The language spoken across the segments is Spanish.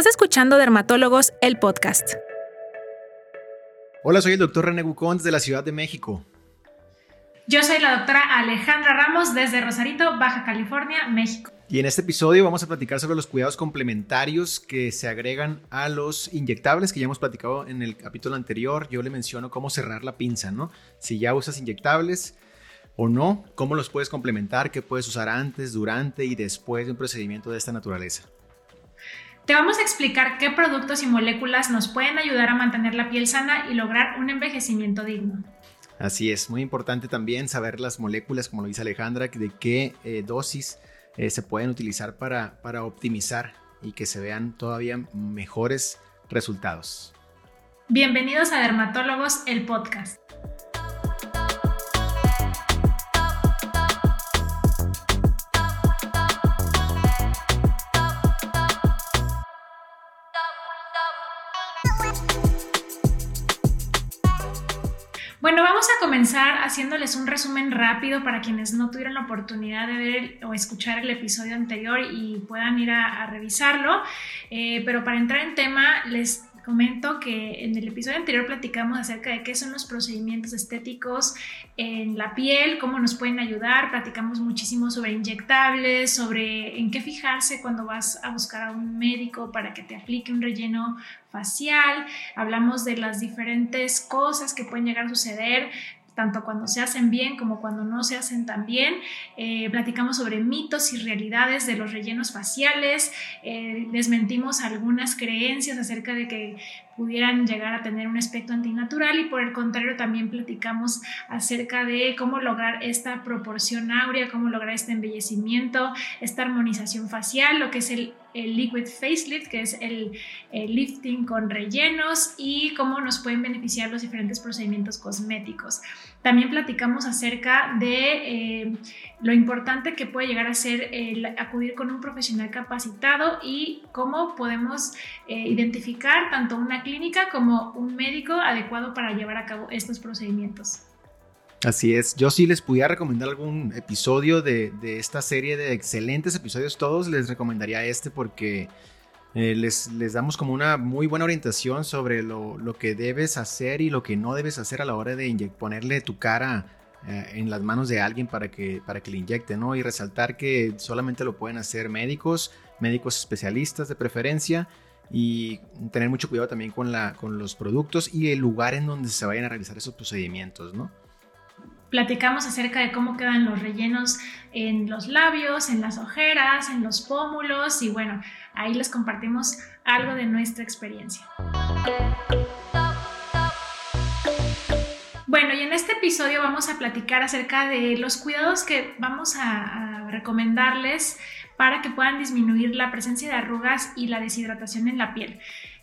Estás escuchando Dermatólogos, el podcast. Hola, soy el doctor René Gucón desde la Ciudad de México. Yo soy la doctora Alejandra Ramos desde Rosarito, Baja California, México. Y en este episodio vamos a platicar sobre los cuidados complementarios que se agregan a los inyectables que ya hemos platicado en el capítulo anterior. Yo le menciono cómo cerrar la pinza, ¿no? Si ya usas inyectables o no, cómo los puedes complementar, qué puedes usar antes, durante y después de un procedimiento de esta naturaleza. Te vamos a explicar qué productos y moléculas nos pueden ayudar a mantener la piel sana y lograr un envejecimiento digno. Así es, muy importante también saber las moléculas, como lo dice Alejandra, de qué eh, dosis eh, se pueden utilizar para, para optimizar y que se vean todavía mejores resultados. Bienvenidos a Dermatólogos, el podcast. Vamos a comenzar haciéndoles un resumen rápido para quienes no tuvieron la oportunidad de ver o escuchar el episodio anterior y puedan ir a, revisarlo. Eh, pero para entrar en tema, les que en el episodio anterior platicamos acerca de qué son los procedimientos estéticos en la piel, cómo nos pueden ayudar, platicamos muchísimo sobre inyectables, sobre en qué fijarse cuando vas a buscar a un médico para que te aplique un relleno facial, hablamos de las diferentes cosas que pueden llegar a suceder tanto cuando se hacen bien como cuando no se hacen tan bien. Eh, platicamos sobre mitos y realidades de los rellenos faciales, eh, desmentimos algunas creencias acerca de que pudieran llegar a tener un aspecto antinatural y por el contrario también platicamos acerca de cómo lograr esta proporción áurea, cómo lograr este embellecimiento, esta armonización facial, lo que es el, liquid facelift, que es el, lifting con rellenos y cómo nos pueden beneficiar los diferentes procedimientos cosméticos. También platicamos acerca de eh, lo importante que puede llegar a ser el acudir con un profesional capacitado y cómo podemos eh, identificar tanto una clínica como un médico adecuado para llevar a cabo estos procedimientos. Así es, yo sí les pudiera recomendar algún episodio de, esta serie de excelentes episodios, todos les recomendaría este porque eh, les, les, damos como una muy buena orientación sobre lo, que debes hacer y lo que no debes hacer a la hora de ponerle tu cara eh, en las manos de alguien para que, para que le inyecte, ¿no? Y resaltar que solamente lo pueden hacer médicos, médicos especialistas de preferencia y tener mucho cuidado también con, la, con los productos y el lugar en donde se vayan a realizar esos procedimientos, ¿no? Platicamos acerca de cómo quedan los rellenos en los labios, en las ojeras, en los pómulos y bueno, ahí les compartimos algo de nuestra experiencia. Bueno, y en este episodio vamos a platicar acerca de los cuidados que vamos a, a recomendarles para que puedan disminuir la presencia de arrugas y la deshidratación en la piel.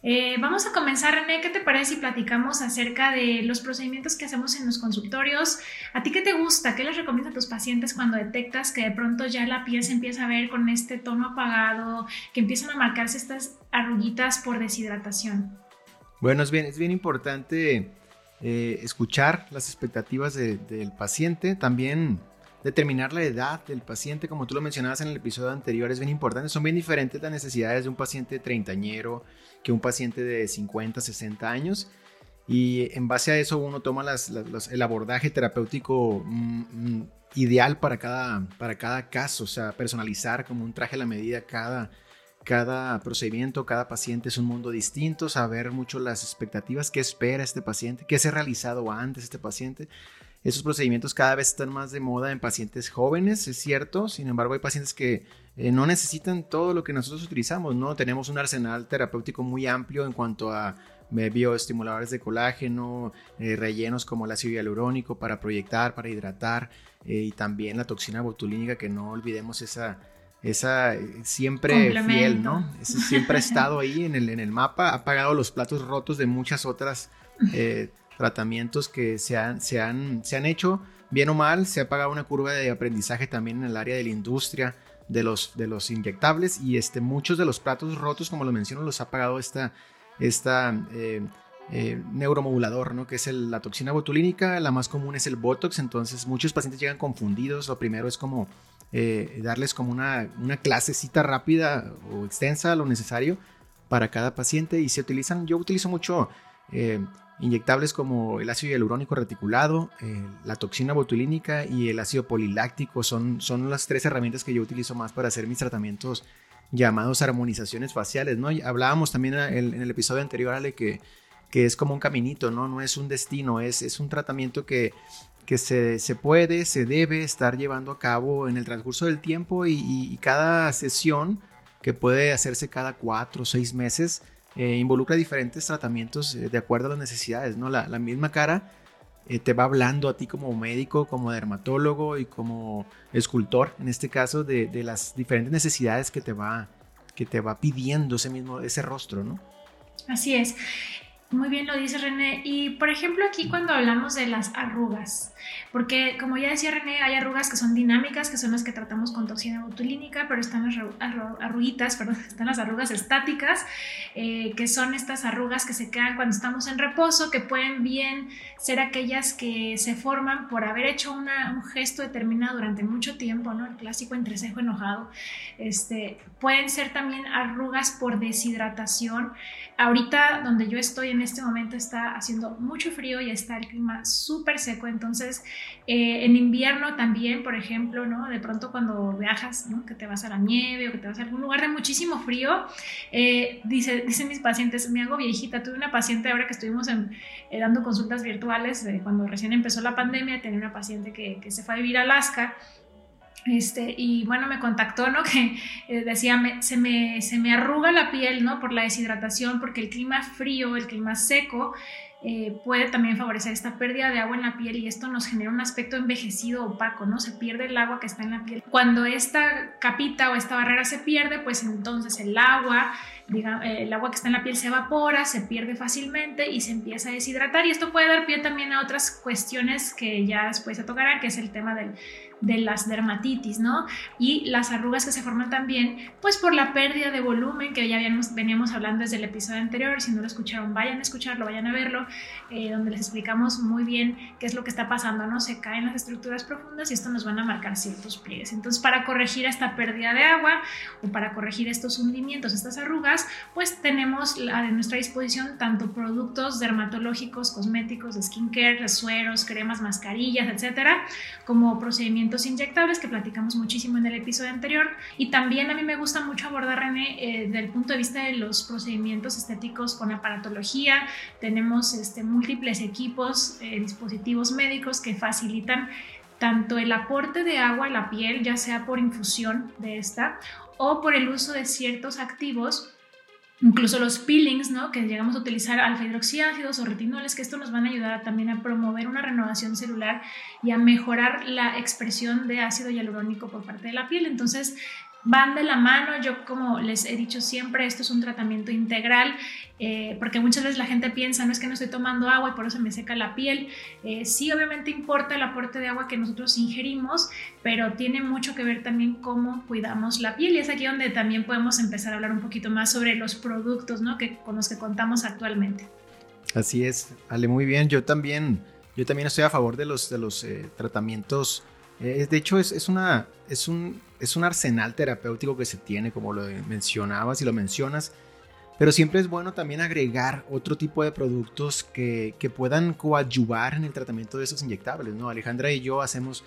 Eh, vamos a comenzar, René, ¿qué te parece si platicamos acerca de los procedimientos que hacemos en los consultorios? ¿A ti qué te gusta? ¿Qué les recomiendas a tus pacientes cuando detectas que de pronto ya la piel se empieza a ver con este tono apagado, que empiezan a marcarse estas arruguitas por deshidratación? Bueno, es bien, es bien importante eh, escuchar las expectativas del paciente, también determinar la edad del paciente, como tú lo mencionabas en el episodio anterior, es bien importante. Son bien diferentes las necesidades de un paciente treintañero que un paciente de 50, 60 años. Y en base a eso uno toma el abordaje terapéutico mm, mm, ideal para cada, para cada caso, o sea, personalizar como un traje a la medida cada, cada procedimiento, cada paciente es un mundo distinto, saber mucho las expectativas, qué espera este paciente, qué se ha realizado antes este paciente. Esos procedimientos cada vez están más de moda en pacientes jóvenes, es cierto, sin embargo hay pacientes que eh, no necesitan todo lo que nosotros utilizamos, ¿no? Tenemos un arsenal terapéutico muy amplio en cuanto a eh, bioestimuladores de colágeno, eh, rellenos como el ácido hialurónico para proyectar, para hidratar y también la toxina botulínica que no olvidemos esa esa siempre fiel, ¿no? siempre ha estado ahí en el, en el mapa, ha pagado los platos rotos de muchas otras tratamientos que se han, se, han, se han hecho, bien o mal, se ha pagado una curva de aprendizaje también en el área de la industria de los, de los inyectables y este, muchos de los platos rotos, como lo menciono, los ha pagado esta, esta eh, eh, neuromodulador, ¿no? que es la toxina botulínica, la más común es el Botox, entonces muchos pacientes llegan confundidos, lo primero es como eh, darles como una, una clasecita rápida o extensa, lo necesario, para cada paciente y se utilizan, yo utilizo mucho inyectables como el ácido hialurónico reticulado, eh, la toxina botulínica y el ácido poliláctico son, son las tres herramientas que yo utilizo más para hacer mis tratamientos llamados armonizaciones faciales, ¿no? hablábamos también en el, episodio anterior, Ale, que, que es como un caminito, ¿no? No es un destino, es, es un tratamiento que, que se, se, puede, se debe estar llevando a cabo en el transcurso del tiempo y, cada sesión, que puede hacerse cada cuatro o seis meses, eh, involucra diferentes tratamientos eh, de acuerdo a las necesidades, ¿no? La, misma cara eh, te va hablando a ti como médico, como dermatólogo y como escultor, en este caso, de, de, las diferentes necesidades que te va, que te va pidiendo ese mismo, ese rostro, ¿no? Así es. Muy bien lo dice René. Y por ejemplo aquí cuando hablamos de las arrugas, porque como ya decía René, hay arrugas que son dinámicas, que son las que tratamos con toxina botulínica, pero están las arruguitas, perdón, están las arrugas estáticas, eh, que son estas arrugas que se quedan cuando estamos en reposo, que pueden bien ser aquellas que se forman por haber hecho un gesto determinado durante mucho tiempo, ¿no? El clásico entrecejo enojado. Este, pueden ser también arrugas por deshidratación. Ahorita donde yo estoy en este momento está haciendo mucho frío y está el clima súper seco, entonces eh, en invierno también, por ejemplo, ¿no? De pronto cuando viajas, ¿no? Que te vas a la nieve o que te vas a algún lugar de muchísimo frío, eh, dice, dicen mis pacientes, me hago viejita, tuve una paciente ahora que estuvimos en, eh, dando consultas virtuales, cuando recién empezó la pandemia, tenía una paciente que, que se fue a vivir a Alaska este, y bueno, me contactó, ¿no? Que eh, decía, se, me, se me arruga la piel, ¿no? Por la deshidratación, porque el clima frío, el clima seco, eh, puede también favorecer esta pérdida de agua en la piel y esto nos genera un aspecto envejecido opaco, ¿no? Se pierde el agua que está en la piel. Cuando esta capita o esta barrera se pierde, pues entonces el agua, digamos, el agua que está en la piel se evapora, se pierde fácilmente y se empieza a deshidratar y esto puede dar pie también a otras cuestiones que ya después se tocarán, que es el tema de las dermatitis, ¿no? Y las arrugas que se forman también, pues por la pérdida de volumen que ya veníamos hablando desde el episodio anterior. Si no lo escucharon, vayan a escucharlo, vayan a verlo, eh, donde les explicamos muy bien qué es lo que está pasando, ¿no? Se caen las estructuras profundas y esto nos van a marcar ciertos pliegues. Entonces, para corregir esta pérdida de agua o para corregir estos hundimientos, estas arrugas, pues tenemos a nuestra disposición tanto productos dermatológicos, cosméticos, skincare, sueros, cremas, mascarillas, etcétera, como procedimientos inyectables que platicamos muchísimo en el episodio anterior. Y también a mí me gusta mucho abordar, René, eh, del punto de vista de los procedimientos estéticos con aparatología. Tenemos este, múltiples equipos, eh, dispositivos médicos que facilitan tanto el aporte de agua a la piel, ya sea por infusión de esta o por el uso de ciertos activos incluso los peelings, ¿no? que llegamos a utilizar alfa hidroxiácidos o retinoles, que esto nos van a ayudar también a promover una renovación celular y a mejorar la expresión de ácido hialurónico por parte de la piel. Entonces, van de la mano. Yo, como les he dicho siempre, esto es un tratamiento integral, eh, porque muchas veces la gente piensa, no es que no estoy tomando agua y por eso me seca la piel. Eh, sí, obviamente importa el aporte de agua que nosotros ingerimos, pero tiene mucho que ver también cómo cuidamos la piel y es aquí donde también podemos empezar a hablar un poquito más sobre los productos ¿no? que, con los que contamos actualmente. Así es, Ale, muy bien. Yo también, yo también estoy a favor de los, de los eh, tratamientos. de hecho, es, es, una, es un es un arsenal terapéutico que se tiene, como lo mencionabas y lo mencionas, pero siempre es bueno también agregar otro tipo de productos que, puedan coadyuvar en el tratamiento de esos inyectables, ¿no? Alejandra y yo hacemos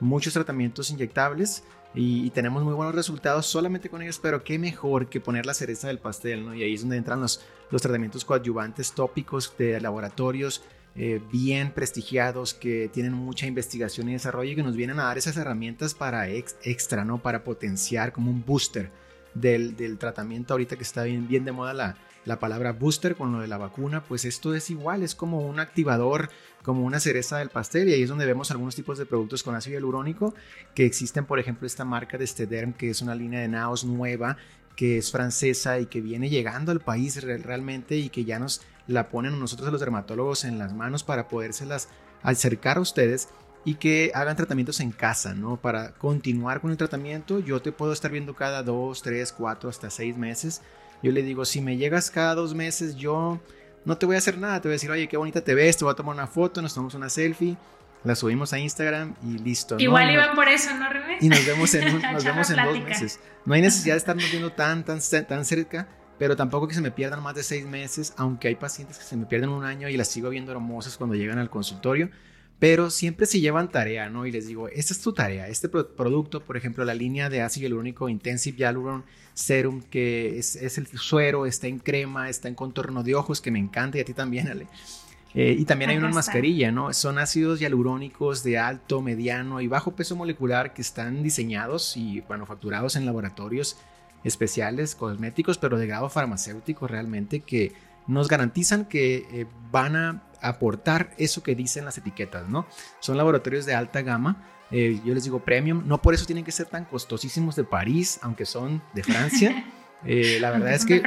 muchos tratamientos inyectables y, tenemos muy buenos resultados solamente con ellos, pero qué mejor que poner la cereza del pastel, ¿no? Y ahí es donde entran los, los tratamientos coadyuvantes tópicos de laboratorios, eh, bien prestigiados, que tienen mucha investigación y desarrollo que nos vienen a dar esas herramientas para extra, ¿no? Para potenciar como un booster del, del tratamiento ahorita que está bien, bien de moda la, la palabra booster con lo de la vacuna, pues esto es igual, es como un activador, como una cereza del pastel y ahí es donde vemos algunos tipos de productos con ácido hialurónico que existen, por ejemplo, esta marca de Stederm que es una línea de naos nueva que es francesa y que viene llegando al país realmente y que ya nos la ponen nosotros los dermatólogos en las manos para podérselas acercar a ustedes y que hagan tratamientos en casa, ¿no? Para continuar con el tratamiento, yo te puedo estar viendo cada dos, tres, cuatro, hasta seis meses. Yo le digo, si me llegas cada dos meses, yo no te voy a hacer nada, te voy a decir, oye, qué bonita te ves, te voy a tomar una foto, nos tomamos una selfie, la subimos a Instagram y listo. Igual iban por eso, ¿no, René? Y nos vemos en, nos vemos en dos meses. No hay necesidad de estarnos viendo tan, tan, tan cerca pero tampoco que se me pierdan más de seis meses, aunque hay pacientes que se me pierden un año y las sigo viendo hermosas cuando llegan al consultorio, pero siempre se llevan tarea, ¿no? Y les digo, esta es tu tarea, este producto, por ejemplo, la línea de ácido hialurónico Intensive Hyaluron Serum, que es, el suero, está en crema, está en contorno de ojos, que me encanta y a ti también, Ale. Eh, y también hay una mascarilla, ¿no? Son ácidos hialurónicos de alto, mediano y bajo peso molecular que están diseñados y manufacturados en laboratorios especiales, cosméticos, pero de grado farmacéutico realmente, que nos garantizan que eh, van a aportar eso que dicen las etiquetas, ¿no? Son laboratorios de alta gama, eh, yo les digo premium, no por eso tienen que ser tan costosísimos de París, aunque son de Francia. Eh, la verdad es que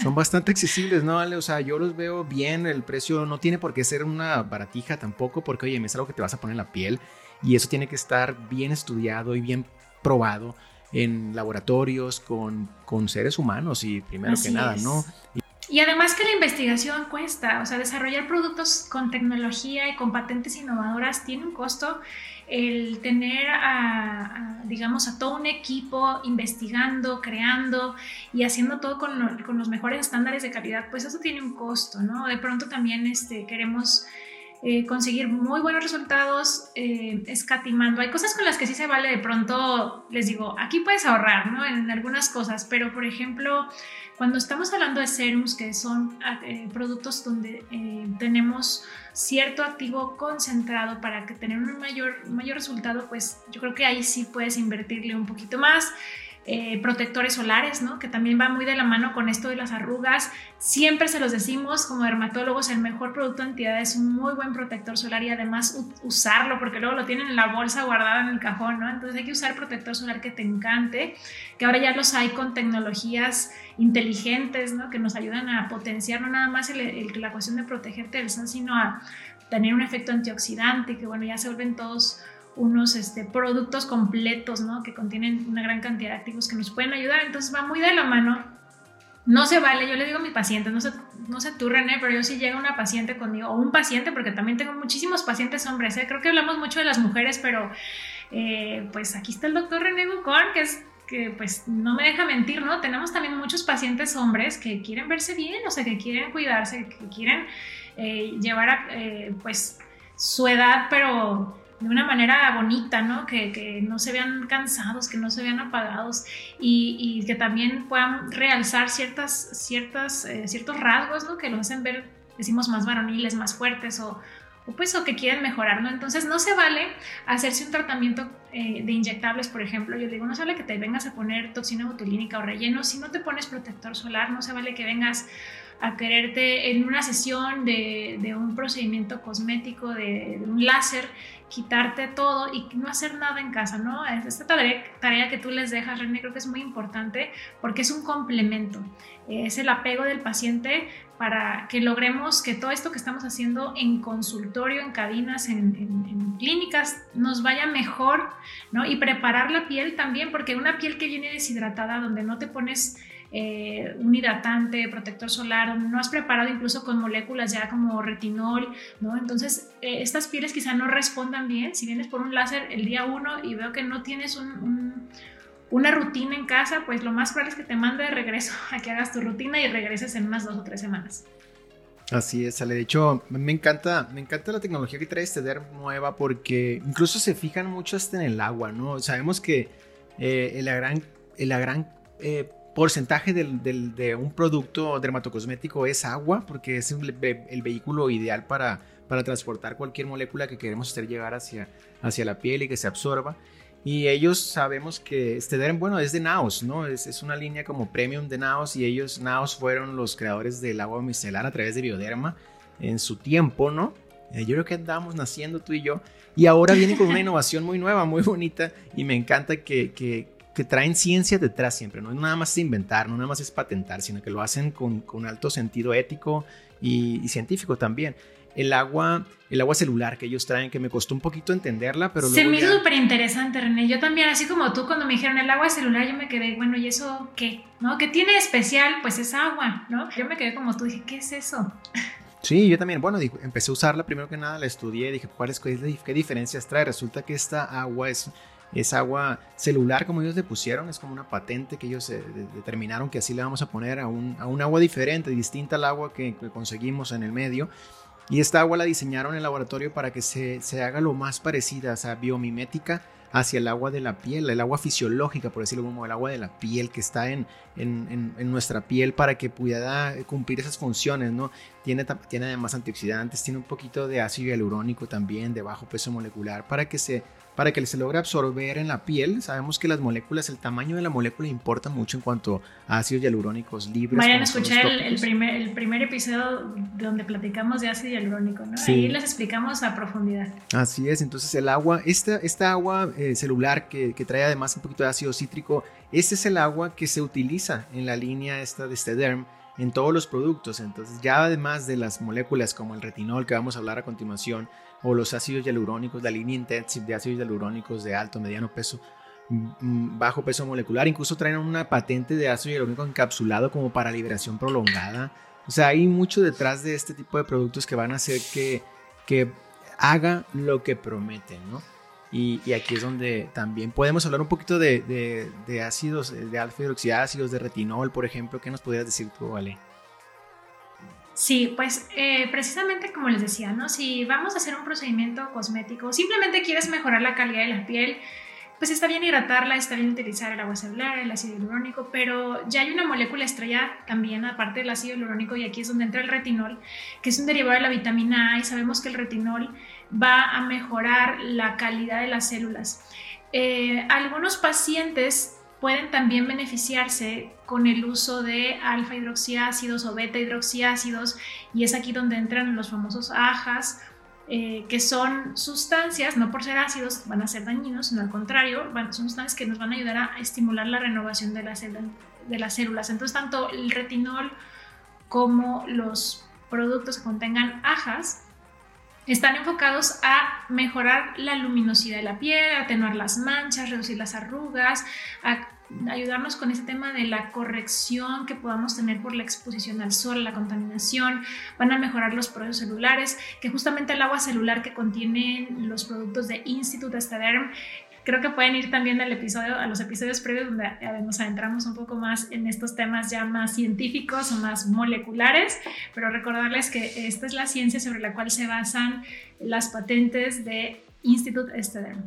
son, bastante accesibles, ¿no? O sea, yo los veo bien, el precio no tiene por qué ser una baratija tampoco, porque oye, es algo que te vas a poner en la piel y eso tiene que estar bien estudiado y bien probado en laboratorios con, con seres humanos y primero que nada, ¿no? Y además que la investigación cuesta, o sea, desarrollar productos con tecnología y con patentes innovadoras tiene un costo. El tener, a, digamos, a todo un equipo investigando, creando y haciendo todo con, con, los mejores estándares de calidad, pues eso tiene un costo, ¿no? De pronto también este, queremos eh, conseguir muy buenos resultados eh, escatimando. Hay cosas con las que sí se vale de pronto, les digo, aquí puedes ahorrar, ¿no? En algunas cosas, pero por ejemplo, cuando estamos hablando de serums, que son eh, productos donde tenemos cierto activo concentrado para que tener un mayor, mayor resultado, pues yo creo que ahí sí puedes invertirle un poquito más. Eh, protectores solares, ¿no? que también va muy de la mano con esto de las arrugas. Siempre se los decimos como dermatólogos, el mejor producto entidad es un muy buen protector solar y además usarlo porque luego lo tienen en la bolsa guardada en el cajón, ¿no? Entonces hay que usar protector solar que te encante, que ahora ya los hay con tecnologías inteligentes, ¿no? Que nos ayudan a potenciar no nada más la cuestión de protegerte del sol, sino a tener un efecto antioxidante, que bueno, ya se vuelven todos unos este, productos completos, ¿no? Que contienen una gran cantidad de activos que nos pueden ayudar. Entonces va muy de la mano. No se vale, yo le digo a mis pacientes, no sé, no tú René, pero yo si llega una paciente conmigo, o un paciente, porque también tengo muchísimos pacientes hombres, ¿eh? creo que hablamos mucho de las mujeres, pero eh, pues aquí está el doctor René Bucón, que es que pues no me deja mentir, ¿no? Tenemos también muchos pacientes hombres que quieren verse bien, o sea, que quieren cuidarse, que quieren eh, llevar a, pues su edad, pero de una manera bonita, ¿no? Que, que, no se vean cansados, que no se vean apagados y, y que también puedan realzar ciertas, ciertas, eh, ciertos rasgos, ¿no? Que los hacen ver, decimos, más varoniles, más fuertes o, o pues o que quieren mejorar, ¿no? Entonces no se vale hacerse un tratamiento eh, de inyectables, por ejemplo. Yo digo, no se vale que te vengas a poner toxina botulínica o relleno si no te pones protector solar, no se vale que vengas a quererte en una sesión de, un procedimiento cosmético, de, un láser, quitarte todo y no hacer nada en casa, ¿no? Esta tarea, tarea que tú les dejas, René, creo que es muy importante porque es un complemento, es el apego del paciente para que logremos que todo esto que estamos haciendo en consultorio, en cabinas, en, en, clínicas, nos vaya mejor, ¿no? Y preparar la piel también, porque una piel que viene deshidratada, donde no te pones eh, un hidratante, protector solar, no has preparado incluso con moléculas ya como retinol, ¿no? Entonces, eh, estas pieles quizá no respondan bien. Si vienes por un láser el día uno y veo que no tienes una rutina en casa, pues lo más probable es que te mande de regreso a que hagas tu rutina y regreses en unas dos o tres semanas. Así es, Ale. De hecho, me encanta, me encanta la tecnología que trae este DER nueva porque incluso se fijan mucho hasta en el agua, ¿no? Sabemos que eh, la gran, la gran porcentaje de un producto dermatocosmético es agua, porque es el, vehículo ideal para, para, transportar cualquier molécula que queremos hacer llegar hacia, hacia la piel y que se absorba. Y ellos sabemos que este bueno, es de Naos, ¿no? Es, es, una línea como premium de Naos y ellos, Naos, fueron los creadores del agua micelar a través de Bioderma en su tiempo, ¿no? Eh, yo creo que andamos naciendo tú y yo. Y ahora viene con una innovación muy nueva, muy bonita. Y me encanta que, que, que traen ciencia detrás siempre, no es nada más inventar, no nada más es patentar, sino que lo hacen con, con alto sentido ético y, científico también. El agua, el agua celular que ellos traen, que me costó un poquito entenderla, pero... Se me hizo súper interesante, René. Yo también, así como tú, cuando me dijeron el agua celular, yo me quedé, bueno, ¿y eso qué? ¿No? ¿Qué tiene especial? Pues es agua, ¿no? Yo me quedé como tú, dije, ¿qué es eso? Sí, yo también. Bueno, empecé a usarla primero que nada, la estudié, dije, ¿cuáles, qué diferencias trae? Resulta que esta agua es es agua celular como ellos le pusieron, es como una patente que ellos eh, determinaron que así le vamos a poner a un, agua diferente, distinta al agua que, conseguimos en el medio. Y esta agua la diseñaron en el laboratorio para que se, se haga lo más parecida, o sea, biomimética hacia el agua de la piel, el agua fisiológica, por decirlo como el agua de la piel que está en, en, en, nuestra piel para que pueda cumplir esas funciones, ¿no? Tiene, tiene además antioxidantes, tiene un poquito de ácido hialurónico también, de bajo peso molecular, para que se para que se logre absorber en la piel. Sabemos que las moléculas, el tamaño de la molécula importa mucho en cuanto a ácidos hialurónicos libres. Vayan a escuchar el, primer, el primer episodio donde platicamos de ácido hialurónico, ¿no? Ahí les explicamos a profundidad. Así es, entonces el agua, esta, esta agua eh, celular que, que, trae además un poquito de ácido cítrico, este es el agua que se utiliza en la línea esta de este derm en todos los productos. Entonces ya además de las moléculas como el retinol que vamos a hablar a continuación, o los ácidos hialurónicos, la línea intensive de ácidos hialurónicos de alto, mediano peso, mm, mm, bajo peso molecular. Incluso traen una patente de ácido hialurónico encapsulado como para liberación prolongada. O sea, hay mucho detrás de este tipo de productos que van a hacer que, que haga lo que prometen, ¿no? Y, aquí es donde también podemos hablar un poquito de, ácidos, de alfa hidroxiácidos, de retinol, por ejemplo. ¿Qué nos podrías decir tú, Vale? Sí, pues eh, precisamente como les decía, ¿no? Si vamos a hacer un procedimiento cosmético, simplemente quieres mejorar la calidad de la piel, pues está bien hidratarla, está bien utilizar el agua celular, el ácido hialurónico, pero ya hay una molécula estrella también, aparte del ácido hialurónico, y aquí es donde entra el retinol, que es un derivado de la vitamina A, y sabemos que el retinol va a mejorar la calidad de las células. Eh, algunos pacientes pueden también beneficiarse con el uso de alfa hidroxiácidos o beta hidroxiácidos y es aquí donde entran los famosos ajas eh, que son sustancias, no por ser ácidos van a ser dañinos, sino al contrario, son sustancias que nos van a ayudar a estimular la renovación de, de las células. Entonces, tanto el retinol como los productos que contengan ajas están enfocados a mejorar la luminosidad de la piel, atenuar las manchas, reducir las arrugas, a ayudarnos con ese tema de la corrección que podamos tener por la exposición al sol, la contaminación, van a mejorar los procesos celulares, que justamente el agua celular que contienen los productos de Institute Estaderm creo que pueden ir también al episodio, a los episodios previos donde eh, nos adentramos un poco más en estos temas ya más científicos más moleculares, pero recordarles que esta es la ciencia sobre la cual se basan las patentes de Institute Estaderm.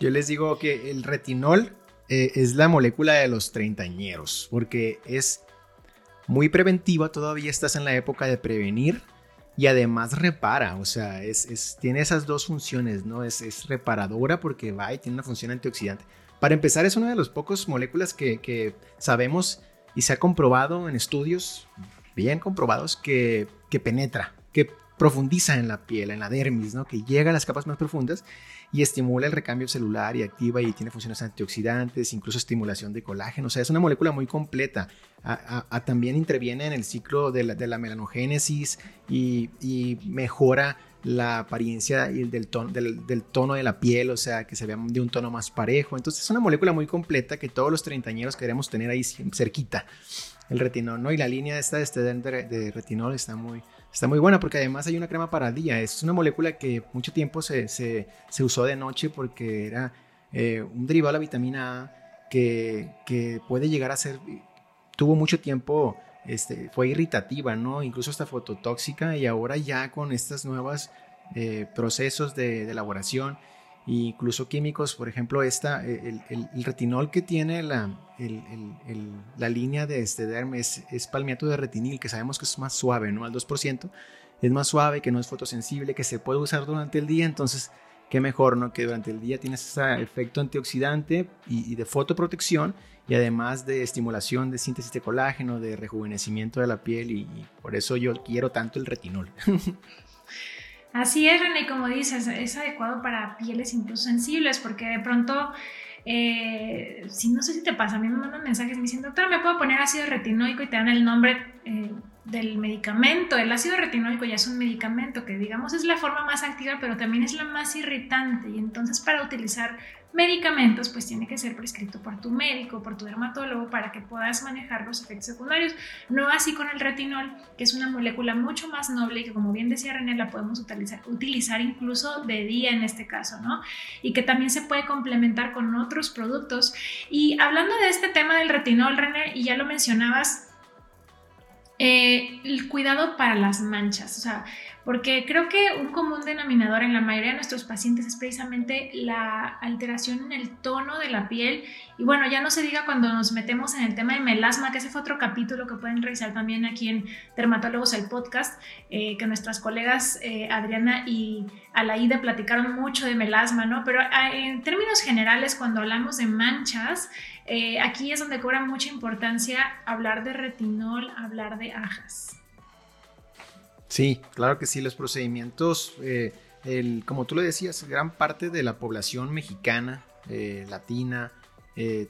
Yo les digo que el retinol eh, es la molécula de los treintañeros, porque es muy preventiva, todavía estás en la época de prevenir y además repara, o sea, es, tiene esas dos funciones, ¿no? Es, reparadora porque va y tiene una función antioxidante. Para empezar, es una de las pocas moléculas que, que sabemos y se ha comprobado en estudios bien comprobados que, que penetra, que profundiza en la piel, en la dermis, ¿no? que llega a las capas más profundas y estimula el recambio celular y activa y tiene funciones antioxidantes, incluso estimulación de colágeno. O sea, es una molécula muy completa. también interviene en el ciclo de la, melanogénesis y, mejora la apariencia del, tono, del, tono de la piel, o sea, que se vea de un tono más parejo. Entonces es una molécula muy completa que todos los treintañeros queremos tener ahí cerquita. El retinol, ¿no? Y la línea esta de, este de retinol está muy, está muy buena porque además hay una crema para día. Es una molécula que mucho tiempo se, se, se usó de noche porque era eh, un derivado de la vitamina A que, que, puede llegar a ser, tuvo mucho tiempo, este, fue irritativa, ¿no? Incluso hasta fototóxica y ahora ya con estos nuevos eh, procesos de, de elaboración incluso químicos, por ejemplo, esta, eh, el, retinol que tiene la, la línea de este derm es, palmiato de retinil, que sabemos que es más suave, ¿no? Al 2%, es más suave, que no es fotosensible, que se puede usar durante el día, entonces, qué mejor, ¿no? Que durante el día tienes ese efecto antioxidante y, de fotoprotección y además de estimulación de síntesis de colágeno, de rejuvenecimiento de la piel y por eso yo quiero tanto el retinol. Así es, René, como dices, es adecuado para pieles incluso sensibles, porque de pronto, eh, si no sé si te pasa, a mí me mandan mensajes me dicen, doctora, ¿me puedo poner ácido retinoico? Y te dan el nombre, eh, del medicamento. El ácido retinólico ya es un medicamento que digamos es la forma más activa, pero también es la más irritante. Y entonces para utilizar medicamentos, pues tiene que ser prescrito por tu médico, por tu dermatólogo, para que puedas manejar los efectos secundarios. No así con el retinol, que es una molécula mucho más noble y que, como bien decía René, la podemos utilizar, utilizar incluso de día en este caso, ¿no? Y que también se puede complementar con otros productos. Y hablando de este tema del retinol, René, y ya lo mencionabas, eh, el cuidado para las manchas, o sea, porque creo que un común denominador en la mayoría de nuestros pacientes es precisamente la alteración en el tono de la piel. Y bueno, ya no se diga cuando nos metemos en el tema de melasma, que ese fue otro capítulo que pueden revisar también aquí en Dermatólogos el podcast, eh, que nuestras colegas eh, Adriana y Alaida platicaron mucho de melasma, ¿no? Pero ah, en términos generales, cuando hablamos de manchas, eh, aquí es donde cobra mucha importancia hablar de retinol, hablar de ajas. Sí, claro que sí, los procedimientos, eh, como tú le decías, gran parte de la población mexicana, eh, latina,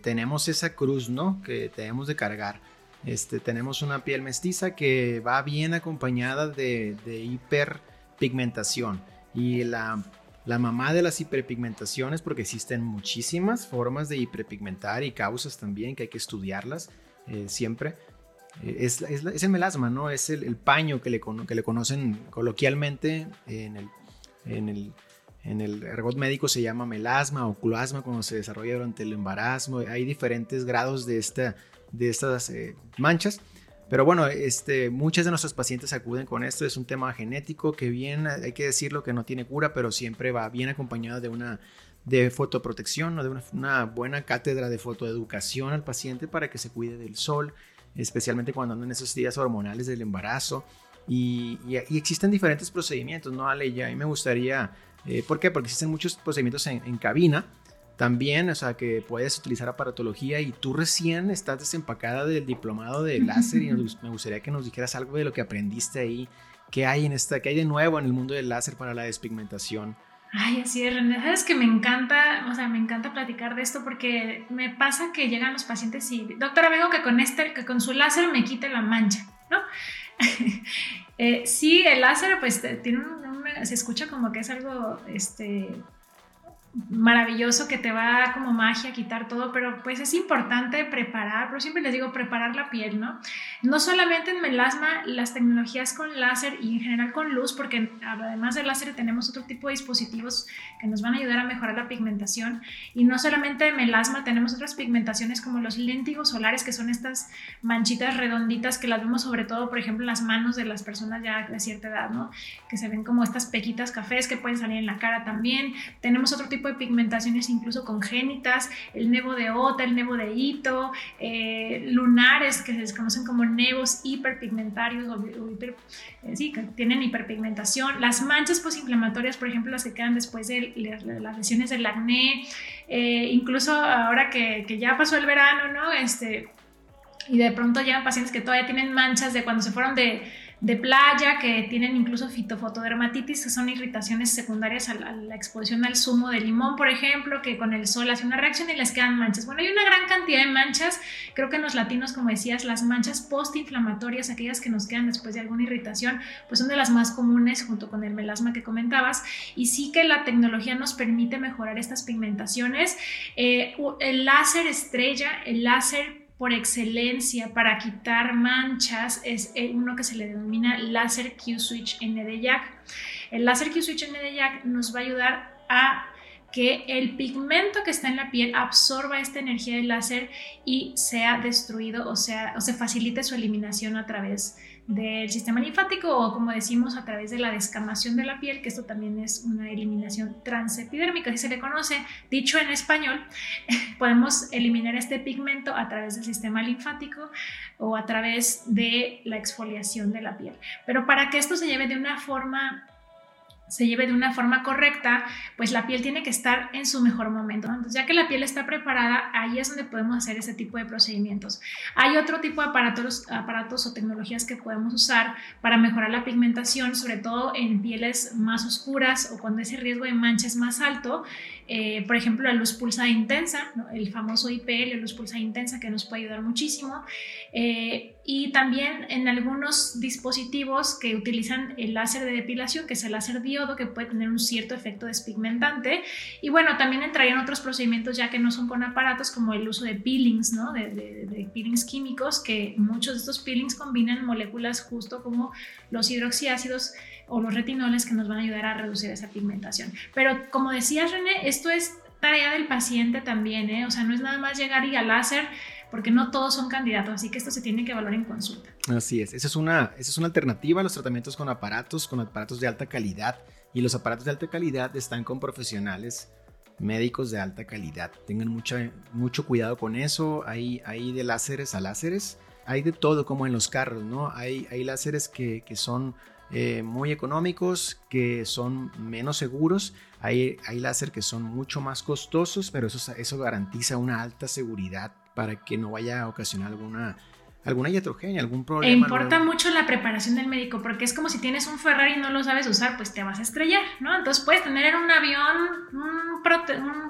tenemos esa cruz, ¿no? Que tenemos de cargar. Este, tenemos una piel mestiza que va bien acompañada de, hiperpigmentación. Y la, la, mamá de las hiperpigmentaciones, porque existen muchísimas formas de hiperpigmentar y causas también que hay que estudiarlas siempre. Es, el melasma, ¿no? Es el, paño que le, que le, conocen coloquialmente en el, en el, en el ergot médico se llama melasma o cloasma cuando se desarrolla durante el embarazo. Hay diferentes grados de, esta, de estas eh, manchas. Pero bueno, este, muchas de nuestros pacientes acuden con esto. Es un tema genético que bien, hay que decirlo, que no tiene cura, pero siempre va bien acompañado de una de fotoprotección o de una, una buena cátedra de fotoeducación al paciente para que se cuide del sol, especialmente cuando andan en esos días hormonales del embarazo. Y, existen diferentes procedimientos, ¿no, Ale? Y a mí me gustaría, eh, ¿por qué? Porque existen muchos procedimientos en, cabina también, o sea, que puedes utilizar aparatología y tú recién estás desempacada del diplomado de láser y me gustaría que nos dijeras algo de lo que aprendiste ahí, qué hay en esta, qué hay de nuevo en el mundo del láser para la despigmentación. Ay, así es, René. Sabes que me encanta, o sea, me encanta platicar de esto porque me pasa que llegan los pacientes y, doctora, vengo que con este, que con su láser me quite la mancha, ¿no? eh, sí, el láser, pues tiene un, se escucha como que es algo, este, maravilloso que te va como magia a quitar todo, pero pues es importante preparar, pero siempre les digo preparar la piel, ¿no? No solamente en melasma, las tecnologías con láser y en general con luz, porque además del láser tenemos otro tipo de dispositivos que nos van a ayudar a mejorar la pigmentación y no solamente en melasma, tenemos otras pigmentaciones como los léntigos solares, que son estas manchitas redonditas que las vemos sobre todo, por ejemplo, en las manos de las personas ya de cierta edad, ¿no? Que se ven como estas pequitas cafés que pueden salir en la cara también. Tenemos otro tipo de pigmentaciones incluso congénitas, el nevo de Ota, el nevo de Ito, eh, lunares que se desconocen como nevos hiperpigmentarios o, hiper, eh, sí, que tienen hiperpigmentación, las manchas postinflamatorias, por ejemplo, las que quedan después de, las lesiones del acné, eh, incluso ahora que, que, ya pasó el verano, ¿no? Este, y de pronto llegan pacientes que todavía tienen manchas de cuando se fueron de de playa que tienen incluso fitofotodermatitis, que son irritaciones secundarias a la, exposición al zumo de limón, por ejemplo, que con el sol hace una reacción y les quedan manchas. Bueno, hay una gran cantidad de manchas, creo que en los latinos, como decías, las manchas postinflamatorias, aquellas que nos quedan después de alguna irritación, pues son de las más comunes junto con el melasma que comentabas, y sí que la tecnología nos permite mejorar estas pigmentaciones. Eh, el láser estrella, el láser por excelencia para quitar manchas es uno que se le denomina láser Q-Switch ND-YAG. El láser Q-Switch ND-YAG nos va a ayudar a que el pigmento que está en la piel absorba esta energía del láser y sea destruido o, sea, o se facilite su eliminación a través del sistema linfático o como decimos a través de la descamación de la piel, que esto también es una eliminación transepidérmica, así se le conoce, dicho en español, podemos eliminar este pigmento a través del sistema linfático o a través de la exfoliación de la piel. Pero para que esto se lleve de una forma se lleve de una forma correcta, pues la piel tiene que estar en su mejor momento. Entonces, ya que la piel está preparada, ahí es donde podemos hacer ese tipo de procedimientos. Hay otro tipo de aparatos, aparatos o tecnologías que podemos usar para mejorar la pigmentación, sobre todo en pieles más oscuras o cuando ese riesgo de mancha es más alto. Eh, por ejemplo, la luz pulsada intensa, el famoso IPL, la luz pulsada intensa, que nos puede ayudar muchísimo. Eh, y también en algunos dispositivos que utilizan el láser de depilación, que es el láser diodo, que puede tener un cierto efecto despigmentante. Y bueno, también entrarían otros procedimientos ya que no son con aparatos, como el uso de peelings, ¿no? de, de peelings químicos, que muchos de estos peelings combinan moléculas justo como los hidroxiácidos o los retinoles que nos van a ayudar a reducir esa pigmentación. Pero como decías, René, esto es tarea del paciente también, ¿eh? O sea, no es nada más llegar y al láser, porque no todos son candidatos, así que esto se tiene que evaluar en consulta. Así es, esa es una, esa es una alternativa a los tratamientos con aparatos, con aparatos de alta calidad, y los aparatos de alta calidad están con profesionales médicos de alta calidad. Tengan mucha, mucho cuidado con eso, hay, hay de láseres a láseres, hay de todo como en los carros, ¿no? Hay, hay láseres que, que son eh, muy económicos, que son menos seguros. Hay, hay láser que son mucho más costosos, pero eso, eso garantiza una alta seguridad para que no vaya a ocasionar alguna alguna iatrogenia, algún problema. E importa mucho la preparación del médico, porque es como si tienes un Ferrari y no lo sabes usar, pues te vas a estrellar, ¿no? Entonces puedes tener en un avión un,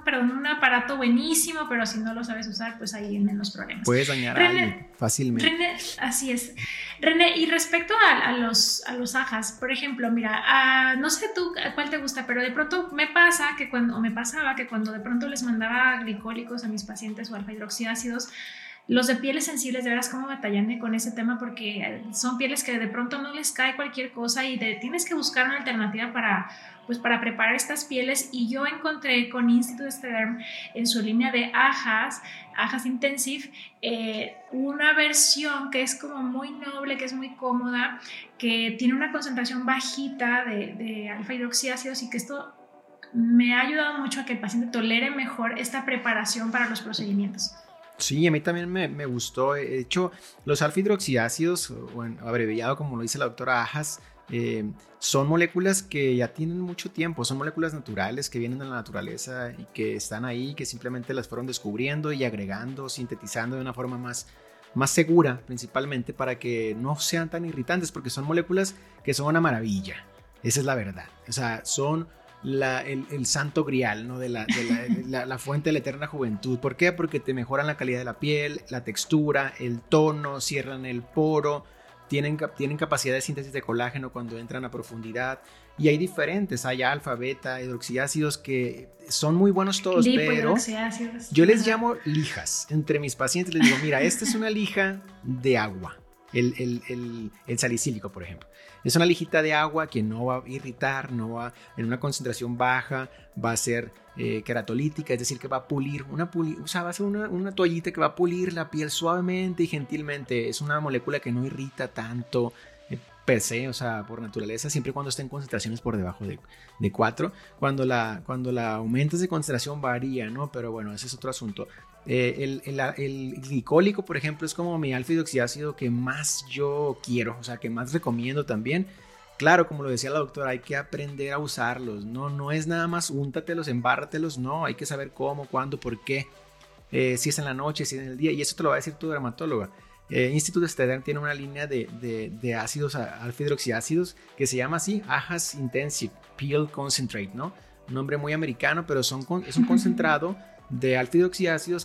perdón, un aparato buenísimo, pero si no lo sabes usar, pues ahí vienen los problemas. Puedes dañar a alguien fácilmente. René, así es. René, y respecto a, los, a los ajas, por ejemplo, mira, no sé tú cuál te gusta, pero de pronto me pasa que cuando, o me pasaba que cuando de pronto les mandaba glicólicos a mis pacientes o alfa hidroxiácidos, los de pieles sensibles, de veras, cómo batallan con ese tema porque son pieles que de pronto no les cae cualquier cosa y tienes que buscar una alternativa para, pues, para preparar estas pieles. Y yo encontré con Institute Stederm en su línea de ajas, ajas intensive, eh, una versión que es como muy noble, que es muy cómoda, que tiene una concentración bajita de, de alfa hidroxiácidos y que esto me ha ayudado mucho a que el paciente tolere mejor esta preparación para los procedimientos. Sí, a mí también me, gustó. De hecho, los alfa-hidroxiácidos, o abreviado como lo dice la doctora Ajas, eh, son moléculas que ya tienen mucho tiempo, son moléculas naturales que vienen de la naturaleza y que están ahí, que simplemente las fueron descubriendo y agregando, sintetizando de una forma más, más segura, principalmente para que no sean tan irritantes, porque son moléculas que son una maravilla. Esa es la verdad. O sea, son el, santo grial, ¿no? De, la, la, fuente de la eterna juventud. ¿Por qué? Porque te mejoran la calidad de la piel, la textura, el tono, cierran el poro, tienen, tienen capacidad de síntesis de colágeno cuando entran a profundidad. Y hay diferentes, hay alfa, beta, hidroxiácidos que son muy buenos todos, pero yo les llamo lijas. Entre mis pacientes les digo, mira, esta es una lija de agua, el, el, salicílico, por ejemplo. Es una lijita de agua que no va a irritar, no va en una concentración baja, va a ser eh, es decir, que va a pulir, una o sea, va a ser una, toallita que va a pulir la piel suavemente y gentilmente. Es una molécula que no irrita tanto eh, per o sea, por naturaleza, siempre cuando esté en concentraciones por debajo de, de 4. Cuando la, cuando la aumentas de concentración varía, ¿no? Pero bueno, ese es otro asunto. Eh, el, glicólico, por ejemplo, es como mi alfa hidroxiácido que más yo quiero, o sea, que más recomiendo también. Claro, como lo decía la doctora, hay que aprender a usarlos. No, no es nada más úntatelos, embárratelos, no, hay que saber cómo, cuándo, por qué. Eh, si es en la noche, si es en el día, y eso te lo va a decir tu dermatóloga. Eh, Instituto Stedern tiene una línea de, de, ácidos alfa hidroxiácidos que se llama así, Ajas Intensive Peel Concentrate, ¿no? Un nombre muy americano, pero son, es un concentrado de alfa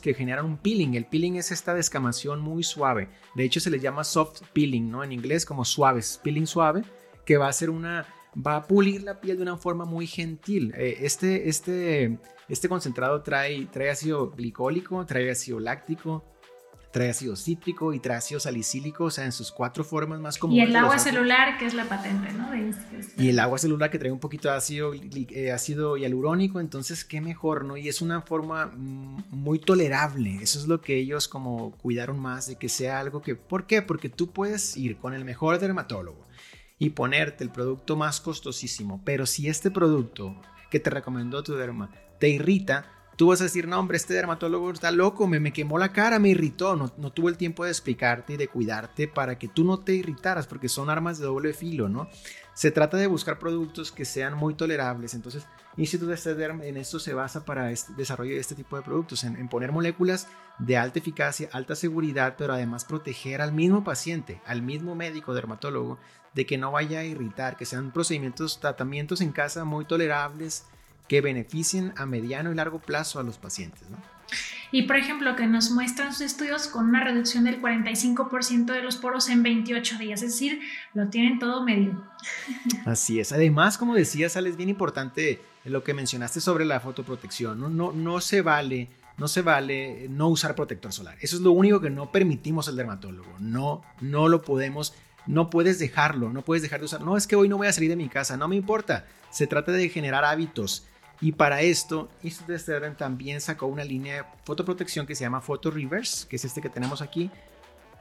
que generan un peeling. El peeling es esta descamación muy suave. De hecho, se le llama soft peeling, ¿no? En inglés como suaves, peeling suave, que va a ser una, va a pulir la piel de una forma muy gentil. Eh, este, este, este concentrado trae, trae ácido glicólico, trae ácido láctico, trae ácido cítrico y trae ácido salicílico, o sea, en sus cuatro formas más comunes. Y el agua celular, que es la patente, ¿no? y el agua celular que trae un poquito de ácido, eh, ácido hialurónico, entonces qué mejor, ¿no? Y es una forma mm, muy tolerable, eso es lo que ellos como cuidaron más de que sea algo que, ¿por qué? Porque tú puedes ir con el mejor dermatólogo y ponerte el producto más costosísimo, pero si este producto que te recomendó tu derma te irrita, Tú vas a decir, no, hombre, este dermatólogo está loco, me, me quemó la cara, me irritó. No, no tuvo el tiempo de explicarte y de cuidarte para que tú no te irritaras, porque son armas de doble filo, ¿no? Se trata de buscar productos que sean muy tolerables. Entonces, Instituto de en esto se basa para este desarrollo de este tipo de productos, en, en, poner moléculas de alta eficacia, alta seguridad, pero además proteger al mismo paciente, al mismo médico dermatólogo, de que no vaya a irritar, que sean procedimientos, tratamientos en casa muy tolerables que beneficien a mediano y largo plazo a los pacientes. ¿no? Y por ejemplo, que nos muestran sus estudios con una reducción del 45% de los poros en 28 días, es decir, lo tienen todo medio. Así es. Además, como decías, es bien importante lo que mencionaste sobre la fotoprotección. No, no, no se vale no se vale no usar protector solar. Eso es lo único que no permitimos al dermatólogo. No, no lo podemos, no puedes dejarlo, no puedes dejar de usar. No, es que hoy no voy a salir de mi casa, no me importa. Se trata de generar hábitos. Y para esto, Instituto también sacó una línea de fotoprotección que se llama Photo Reverse, que es este que tenemos aquí,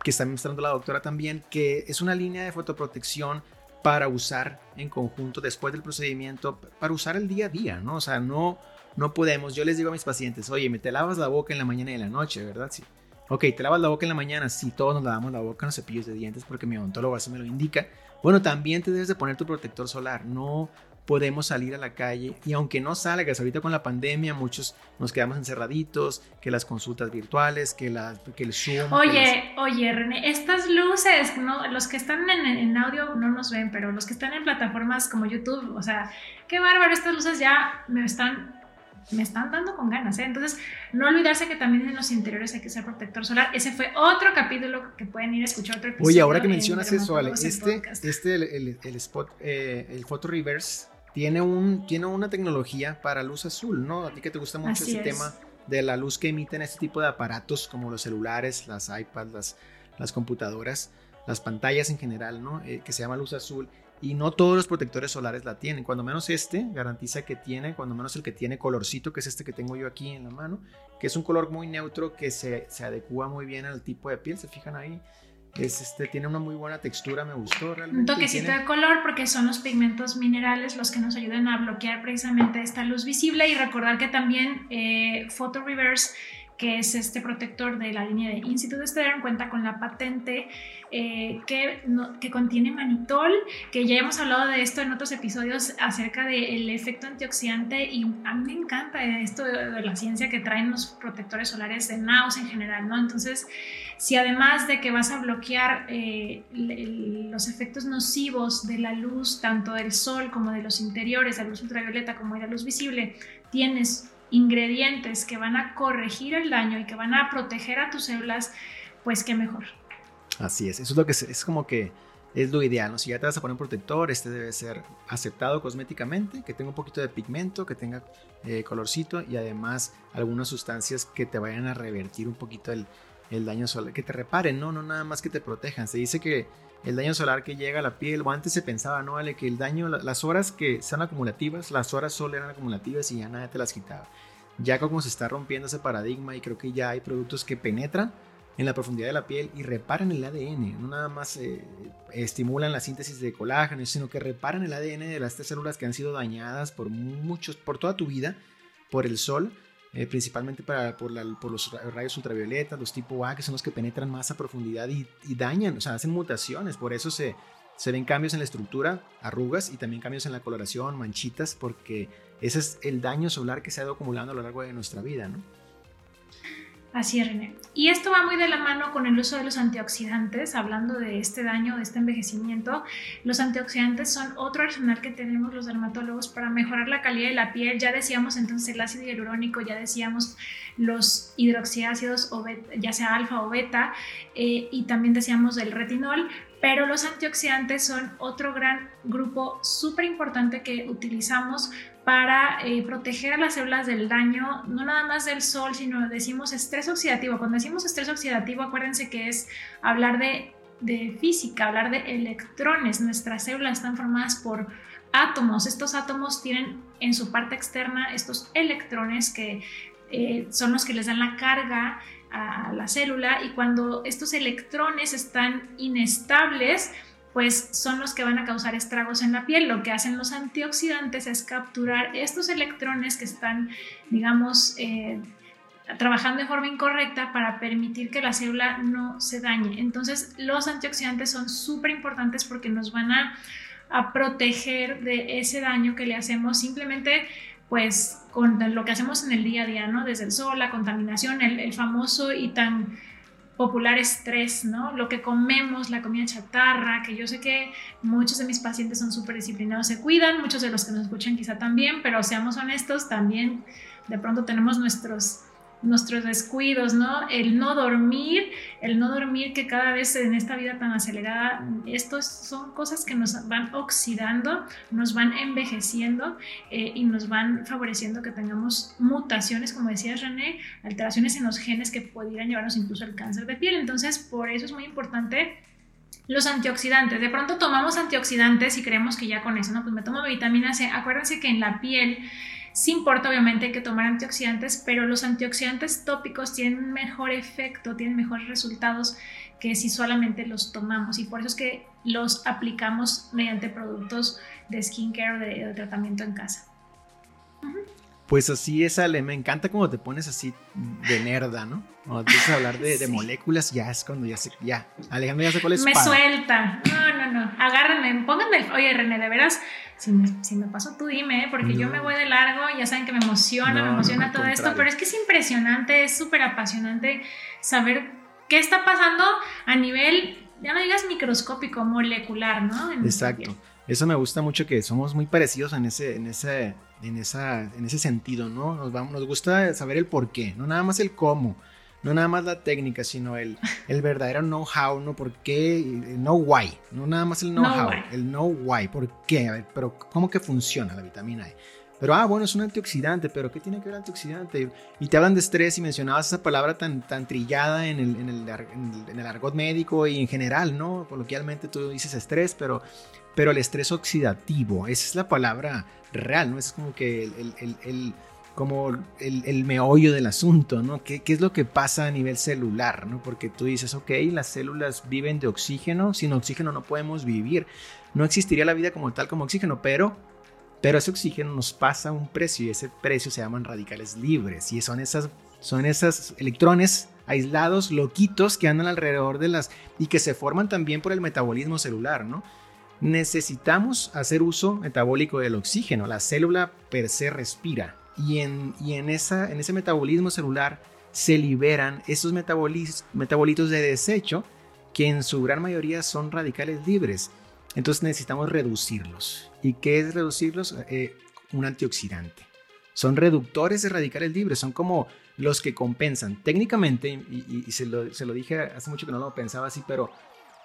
que está mostrando la doctora también, que es una línea de fotoprotección para usar en conjunto después del procedimiento, para usar el día a día, ¿no? O sea, no, no podemos. Yo les digo a mis pacientes, oye, me te lavas la boca en la mañana y en la noche, ¿verdad? Sí. Ok, te lavas la boca en la mañana, sí, todos nos lavamos la boca en los cepillos de dientes porque mi odontólogo así me lo indica. Bueno, también te debes de poner tu protector solar, no podemos salir a la calle y aunque no salgas ahorita con la pandemia muchos nos quedamos encerraditos que las consultas virtuales que, la, que el Zoom oye oye René estas luces no los que están en, en, audio no nos ven pero los que están en plataformas como YouTube o sea qué bárbaro estas luces ya me están me están dando con ganas. ¿eh? Entonces, no olvidarse que también en los interiores hay que usar protector solar. Ese fue otro capítulo que pueden ir a escuchar otro episodio. Oye, ahora que mencionas eso, Ale, este, este el, el, spot, eh, el Photo Reverse tiene, un, tiene una tecnología para luz azul, ¿no? A ti que te gusta mucho ese tema de la luz que emiten este tipo de aparatos como los celulares, las iPads, las, las computadoras, las pantallas en general, ¿no? Eh, que se llama luz azul. Y no todos los protectores solares la tienen. Cuando menos este garantiza que tiene, cuando menos el que tiene colorcito, que es este que tengo yo aquí en la mano, que es un color muy neutro que se, se adecua muy bien al tipo de piel. ¿Se fijan ahí? Es este, tiene una muy buena textura, me gustó realmente. Un toquecito de color porque son los pigmentos minerales los que nos ayudan a bloquear precisamente esta luz visible y recordar que también eh, Photo Reverse que es este protector de la línea de Institute Stern, cuenta con la patente eh, que, que, contiene manitol, que ya hemos hablado de esto en otros episodios acerca del efecto antioxidante y a mí me encanta esto de, la ciencia que traen los protectores solares de NAUS en general, ¿no? Entonces, si además de que vas a bloquear eh, los efectos nocivos de la luz, tanto del sol como de los interiores, la luz ultravioleta como la luz visible, tienes ingredientes que van a corregir el daño y que van a proteger a tus células, pues qué mejor. Así es, eso es lo que es, como que es lo ideal. Si ya te vas a poner un protector, este debe ser aceptado cosméticamente, que tenga un poquito de pigmento, que tenga eh, colorcito y además algunas sustancias que te vayan a revertir un poquito el, el daño solar, que te reparen, no, no nada más que te protejan. Se dice que el daño solar que llega a la piel, o antes se pensaba, ¿no? Vale, que el daño, las horas que son acumulativas, las horas solo eran acumulativas y ya nadie te las quitaba. Ya como se está rompiendo ese paradigma y creo que ya hay productos que penetran en la profundidad de la piel y reparan el ADN, no nada más eh, estimulan la síntesis de colágeno, sino que reparan el ADN de las células que han sido dañadas por muchos, por toda tu vida, por el sol eh, principalmente para, por, los rayos ultravioletas, los tipo A, que son los que penetran más a profundidad y, dañan, o sea, hacen mutaciones, por eso se, se ven cambios en la estructura, arrugas y también cambios en la coloración, manchitas, porque ese es el daño solar que se ha ido acumulando a lo largo de nuestra vida, ¿no? Así es. Y esto va muy de la mano con el uso de los antioxidantes, hablando de este daño, de este envejecimiento. Los antioxidantes son otro arsenal que tenemos los dermatólogos para mejorar la calidad de la piel. Ya decíamos entonces el ácido hialurónico, ya decíamos los hidroxiácidos, ya sea alfa o beta, eh, y también decíamos el retinol, pero los antioxidantes son otro gran grupo súper importante que utilizamos para eh, proteger a las células del daño, no nada más del sol, sino decimos estrés oxidativo. Cuando decimos estrés oxidativo, acuérdense que es hablar de, física, hablar de electrones. Nuestras células están formadas por átomos. Estos átomos tienen en su parte externa estos electrones que eh, son los que les dan la carga a la célula y cuando estos electrones están inestables, pues son los que van a causar estragos en la piel. Lo que hacen los antioxidantes es capturar estos electrones que están, digamos, eh, trabajando de forma incorrecta para permitir que la célula no se dañe. Entonces, los antioxidantes son súper importantes porque nos van a, proteger de ese daño que le hacemos simplemente pues con lo que hacemos en el día a día, ¿no? Desde el sol, la contaminación, el famoso y tan popular estrés, ¿no? Lo que comemos, la comida chatarra, que yo sé que muchos de mis pacientes son súper disciplinados, se cuidan, muchos de los que nos escuchan quizá también, pero seamos honestos, también de pronto tenemos nuestros nuestros descuidos. El no dormir, el no dormir que cada vez en esta vida tan acelerada, estos son cosas que nos van oxidando, nos van envejeciendo eh, y nos van favoreciendo que tengamos mutaciones, como decía René, alteraciones en los genes que pudieran llevarnos incluso al cáncer de piel. Entonces, por eso es muy importante los antioxidantes. De pronto tomamos antioxidantes y creemos que ya con eso, ¿no? Pues me tomo vitamina C. Acuérdense que en la piel Sí importa obviamente que tomar antioxidantes, pero los antioxidantes tópicos tienen mejor efecto, tienen mejores resultados que si solamente los tomamos y por eso es que los aplicamos mediante productos de skincare o de, tratamiento en casa. Pues así es, Ale. Me encanta cuando te pones así de nerda, ¿no? Cuando empiezas a hablar de, moléculas, ya es cuando ya sé, ya. Alejandro ya sé cuál es. Me suelta. No, no, no. Agárrenme, pónganme. Oye, René, de veras, si me, si me paso tú dime, ¿eh? porque yo me voy de largo, ya saben que me emociona, me emociona todo esto, pero es que es impresionante, es súper apasionante saber qué está pasando a nivel, ya no digas microscópico, molecular, ¿no? Exacto. Eso me gusta mucho que somos muy parecidos en ese, en ese, en esa, en ese sentido, ¿no? Nos, vamos, nos gusta saber el por qué, no nada más el cómo, no nada más la técnica, sino el, el verdadero know-how, ¿no? ¿Por qué? El know why, no nada más el know-how, el know why, ¿por qué? A ver, pero ¿cómo que funciona la vitamina E? Pero, ah, bueno, es un antioxidante, pero ¿qué tiene que ver el antioxidante? Y te hablan de estrés y mencionabas esa palabra tan, tan trillada en el, en, el, en el argot médico y en general, ¿no? Coloquialmente tú dices estrés, pero pero el estrés oxidativo, esa es la palabra real, ¿no? Es como que el, como el, meollo del asunto, ¿no? ¿Qué, ¿Qué, es lo que pasa a nivel celular, ¿no? Porque tú dices, ok, las células viven de oxígeno, sin oxígeno no podemos vivir, no existiría la vida como tal como oxígeno, pero, pero ese oxígeno nos pasa un precio y ese precio se llaman radicales libres y son esas, son esos electrones aislados, loquitos que andan alrededor de las y que se forman también por el metabolismo celular, ¿no? necesitamos hacer uso metabólico del oxígeno. La célula per se respira y en, y en, esa, en ese metabolismo celular se liberan esos metabolitos de desecho que en su gran mayoría son radicales libres. Entonces necesitamos reducirlos. ¿Y qué es reducirlos? Eh, un antioxidante. Son reductores de radicales libres, son como los que compensan. Técnicamente, y, se, lo, se lo dije hace mucho que no lo pensaba así, pero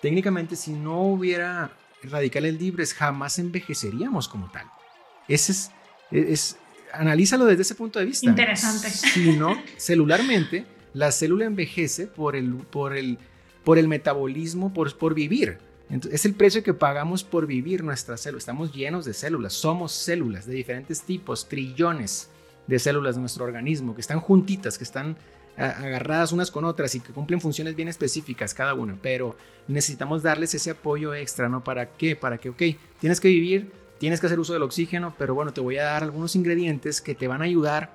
técnicamente si no hubiera radicales libres, jamás envejeceríamos como tal. Ese es, es, analízalo desde ese punto de vista. Interesante. Si no, celularmente, la célula envejece por el, por el, por el metabolismo, por, por vivir. Entonces, es el precio que pagamos por vivir nuestra célula. Estamos llenos de células, somos células de diferentes tipos, trillones de células de nuestro organismo que están juntitas, que están agarradas unas con otras y que cumplen funciones bien específicas cada una, pero necesitamos darles ese apoyo extra, ¿no? ¿Para qué? Para que, ok, tienes que vivir, tienes que hacer uso del oxígeno, pero bueno, te voy a dar algunos ingredientes que te van a ayudar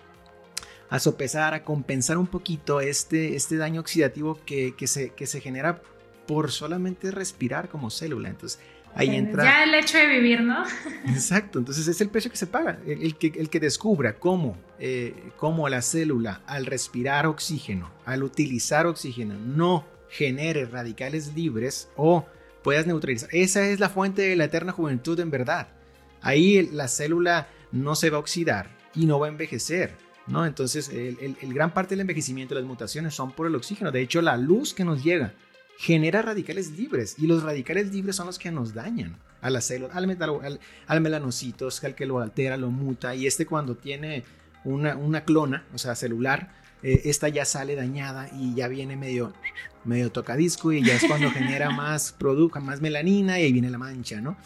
a sopesar, a compensar un poquito este, este daño oxidativo que, que, se, que se genera por solamente respirar como célula. Entonces, Ahí entra. Ya el hecho de vivir, ¿no? Exacto, entonces es el precio que se paga. El, que, el que descubra cómo, eh, cómo la célula, al respirar oxígeno, al utilizar oxígeno, no genere radicales libres o puedas neutralizar. Esa es la fuente de la eterna juventud en verdad. Ahí la célula no se va a oxidar y no va a envejecer. ¿no? Entonces, el, el gran parte del envejecimiento, las mutaciones son por el oxígeno. De hecho, la luz que nos llega genera radicales libres y los radicales libres son los que nos dañan a la célula, al, al, melanocito, al que lo altera, lo muta y este cuando tiene una, una clona, o sea, celular, eh, esta ya sale dañada y ya viene medio, medio tocadisco y ya es cuando genera más producto, más melanina y ahí viene la mancha, ¿no?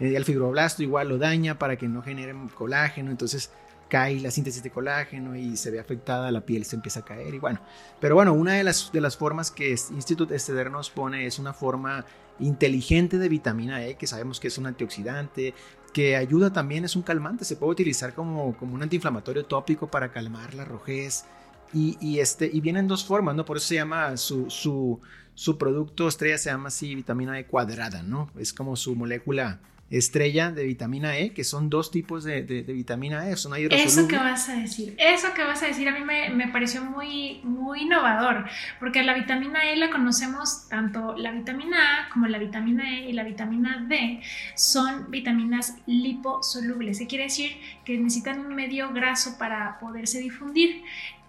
Eh, el fibroblasto igual lo daña para que no genere colágeno, entonces cae la síntesis de colágeno y se ve afectada, la piel se empieza a caer y bueno. Pero bueno, una de las, de las formas que Instituto Esteder nos pone es una forma inteligente de vitamina E, que sabemos que es un antioxidante, que ayuda también, es un calmante, se puede utilizar como, como un antiinflamatorio tópico para calmar la rojez. Y, y, este, y viene en dos formas, ¿no? Por eso se llama su, su, su producto estrella, se llama así vitamina E cuadrada, ¿no? Es como su molécula estrella de vitamina E, que son dos tipos de, vitamina E, son Eso que vas a decir, eso que vas a decir a mí me, pareció muy, muy innovador, porque la vitamina E la conocemos tanto la vitamina A como la vitamina E y la vitamina D son vitaminas liposolubles, ¿qué quiere decir? Que necesitan un medio graso para poderse difundir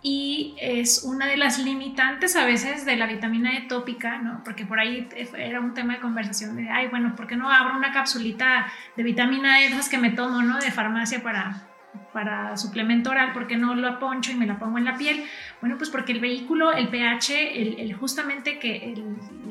y es una de las limitantes a veces de la vitamina E tópica, ¿no? Porque por ahí era un tema de conversación de, ay, bueno, ¿por qué no abro una capsulita de vitamina E, esas que me tomo, ¿no? De farmacia para, para suplemento oral, ¿por qué no lo poncho y me la pongo en la piel? Bueno, pues porque el vehículo, el pH, el, justamente que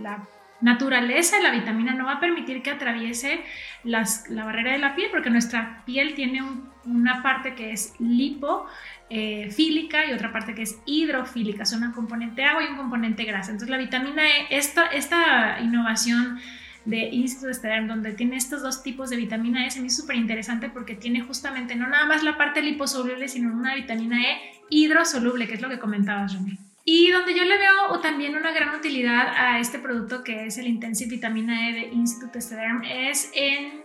la naturaleza de la vitamina no va a permitir que atraviese las, la barrera de la piel, porque nuestra piel tiene una parte que es lipo, eh, y otra parte que es hidrofílica, son un componente agua y un componente grasa. Entonces la vitamina E, esta, esta innovación de Instituto de Sterling, donde tiene estos dos tipos de vitamina E, se me hizo súper interesante porque tiene justamente no nada más la parte liposoluble, sino una vitamina E hidrosoluble, que es lo que comentabas, Remy. Y donde yo le veo también una gran utilidad a este producto que es el Intensive Vitamina E de Instituto Sterling es en,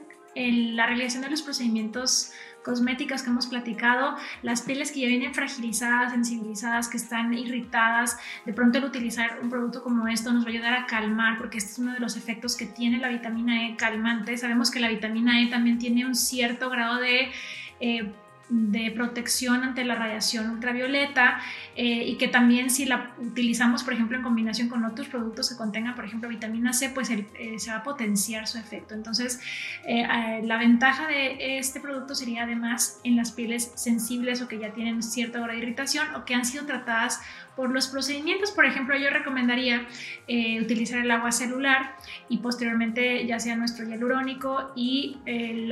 la realización de los procedimientos cosméticas que hemos platicado, las pieles que ya vienen fragilizadas, sensibilizadas, que están irritadas, de pronto el utilizar un producto como esto nos va a ayudar a calmar, porque este es uno de los efectos que tiene la vitamina E calmante. Sabemos que la vitamina E también tiene un cierto grado de... Eh, de protección ante la radiación ultravioleta eh, y que también si la utilizamos, por ejemplo, en combinación con otros productos que contengan, por ejemplo, vitamina C, pues eh, se va a potenciar su efecto. Entonces, eh, la ventaja de este producto sería además en las pieles sensibles o que ya tienen cierto grado de irritación o que han sido tratadas por los procedimientos, por ejemplo, yo recomendaría eh, utilizar el agua celular y posteriormente ya sea nuestro hialurónico y eh,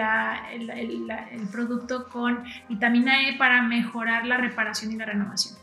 el, producto con vitamina E para mejorar la reparación y la renovación.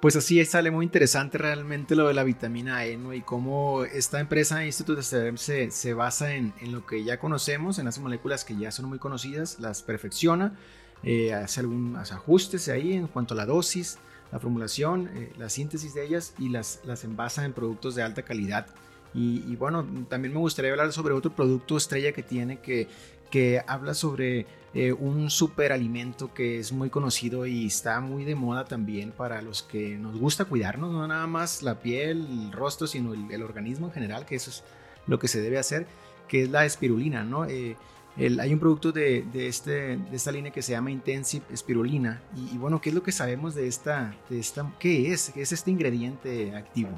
Pues así sale muy interesante realmente lo de la vitamina E, ¿no? Y cómo esta empresa Instituto de se, se basa en, lo que ya conocemos, en las moléculas que ya son muy conocidas, las perfecciona eh, algunos ajustes ahí en cuanto a la dosis, la formulación, eh, la síntesis de ellas y las, las envasa en productos de alta calidad. Y, bueno, también me gustaría hablar sobre otro producto estrella que tiene que, que habla sobre eh, un superalimento que es muy conocido y está muy de moda también para los que nos gusta cuidarnos, no nada más la piel, el rostro, sino el, organismo en general, que eso es lo que se debe hacer, que es la espirulina, ¿no? Eh, hay un producto de, este, de esta línea que se llama Intensive Spirulina. Y, bueno, ¿qué es lo que sabemos de esta, de esta? ¿Qué es? ¿Qué es este ingrediente activo?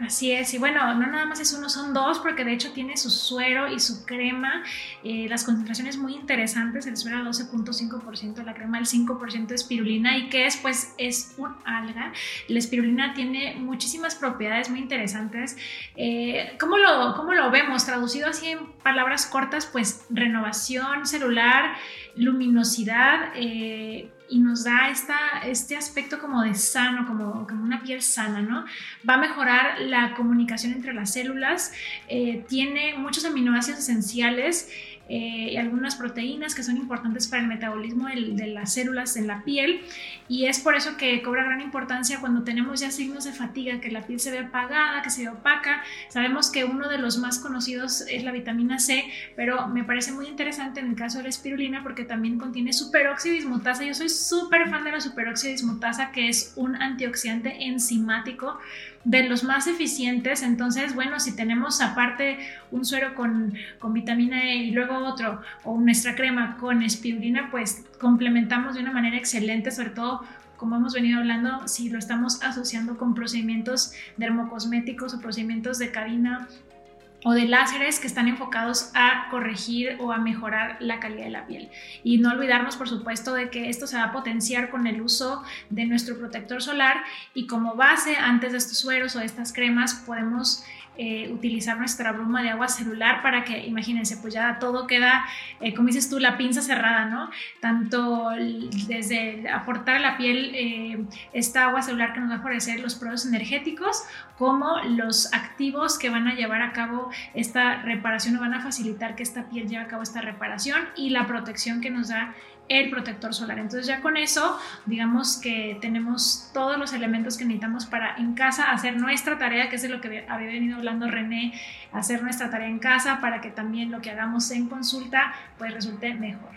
Así es, y bueno, no nada más es uno, son dos, porque de hecho tiene su suero y su crema, eh, las concentraciones muy interesantes, el suero 12.5%, la crema el 5% de espirulina, y que es, pues, es un alga. La espirulina tiene muchísimas propiedades muy interesantes. Eh, ¿cómo, lo, ¿Cómo lo vemos? Traducido así en palabras cortas, pues, renovación celular, luminosidad, eh, y nos da esta, este aspecto como de sano, como, como una piel sana, ¿no? Va a mejorar la comunicación entre las células, eh, tiene muchos aminoácidos esenciales eh, y algunas proteínas que son importantes para el metabolismo de, las células en la piel y es por eso que cobra gran importancia cuando tenemos ya signos de fatiga, que la piel se ve apagada, que se ve opaca. Sabemos que uno de los más conocidos es la vitamina C, pero me parece muy interesante en el caso de la espirulina porque también contiene superóxido dismutasa. Yo soy súper fan de la superóxido dismutasa, que es un antioxidante enzimático de los más eficientes. Entonces, bueno, si tenemos aparte un suero con, con, vitamina E y luego otro, o nuestra crema con espirulina, pues complementamos de una manera excelente, sobre todo como hemos venido hablando, si lo estamos asociando con procedimientos dermocosméticos o procedimientos de cabina o de láseres que están enfocados a corregir o a mejorar la calidad de la piel. Y no olvidarnos, por supuesto, de que esto se va a potenciar con el uso de nuestro protector solar y como base, antes de estos sueros o de estas cremas, podemos eh, utilizar nuestra bruma de agua celular para que, imagínense, pues ya todo queda, eh, como dices tú, la pinza cerrada, ¿no? Tanto desde aportar a la piel eh, esta agua celular que nos va a favorecer los procesos energéticos, como los activos que van a llevar a cabo esta reparación, nos van a facilitar que esta piel lleve a cabo esta reparación y la protección que nos da el protector solar. Entonces ya con eso, digamos que tenemos todos los elementos que necesitamos para en casa hacer nuestra tarea, que es de lo que había venido hablando René, hacer nuestra tarea en casa para que también lo que hagamos en consulta pues resulte mejor.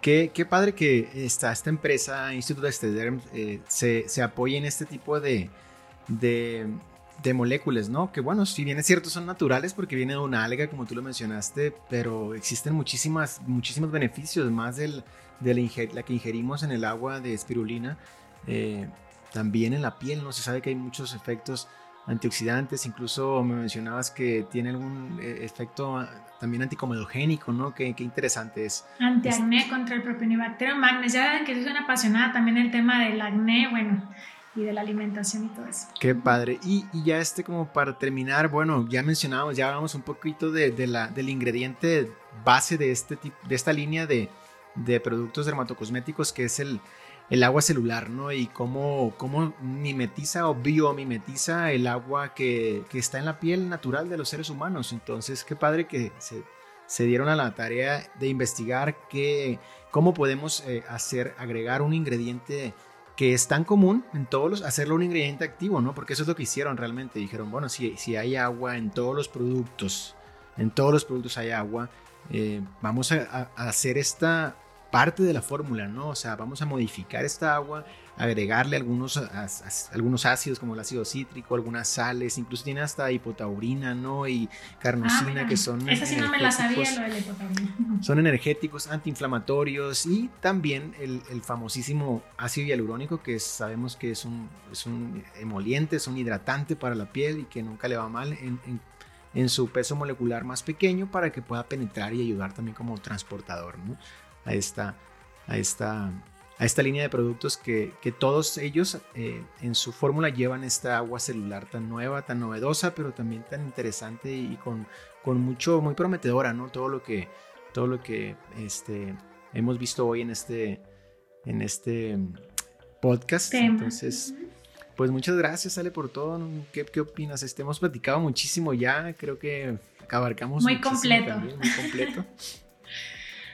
Qué, qué, padre que esta, esta empresa, Instituto de Stederm, eh, se, se apoye en este tipo de, de, de, moléculas, ¿no? Que bueno, si bien es cierto, son naturales porque viene de una alga, como tú lo mencionaste, pero existen muchísimas, muchísimos beneficios, más del, de la, la, que ingerimos en el agua de espirulina, eh, también en la piel, ¿no? Se sabe que hay muchos efectos antioxidantes, incluso me mencionabas que tiene algún eh, efecto también anticomedogénico, ¿no? Qué, qué interesante es. Antiacné contra el propionibacterium magnes, ya que soy una apasionada también el tema del acné, bueno, y de la alimentación y todo eso. Qué padre. Y, ya este como para terminar, bueno, ya mencionábamos, ya hablamos un poquito de, de la, del ingrediente base de, este tipo, de esta línea de, de productos dermatocosméticos que es el, el agua celular, ¿no? Y cómo, cómo mimetiza o biomimetiza el agua que, que, está en la piel natural de los seres humanos. Entonces, qué padre que se, se dieron a la tarea de investigar que, cómo podemos eh, hacer, agregar un ingrediente que es tan común en todos los, hacerlo un ingrediente activo, ¿no? Porque eso es lo que hicieron realmente. Dijeron, bueno, si, si hay agua en todos los productos, en todos los productos hay agua, eh, vamos a, a hacer esta parte de la fórmula, ¿no? O sea, vamos a modificar esta agua, agregarle algunos, algunos ácidos como el ácido cítrico, algunas sales, incluso tiene hasta hipotaurina, ¿no? Y carnosina, ah, que son... Esa sí no me la sabía, lo de la hipotaurina. Son energéticos, antiinflamatorios y también el, el famosísimo ácido hialurónico, que sabemos que es un, es un emoliente, es un hidratante para la piel y que nunca le va mal en, en, en su peso molecular más pequeño para que pueda penetrar y ayudar también como transportador, ¿no? A esta, a esta, a esta línea de productos que, que todos ellos eh, en su fórmula llevan esta agua celular tan nueva, tan novedosa, pero también tan interesante y con, con mucho, muy prometedora, ¿no? Todo lo que, todo lo que este, hemos visto hoy en este, en este podcast. Tema. Entonces, pues muchas gracias, Ale, por todo. ¿Qué, qué opinas? Este, hemos platicado muchísimo ya, creo que abarcamos muy completo. También, muy completo.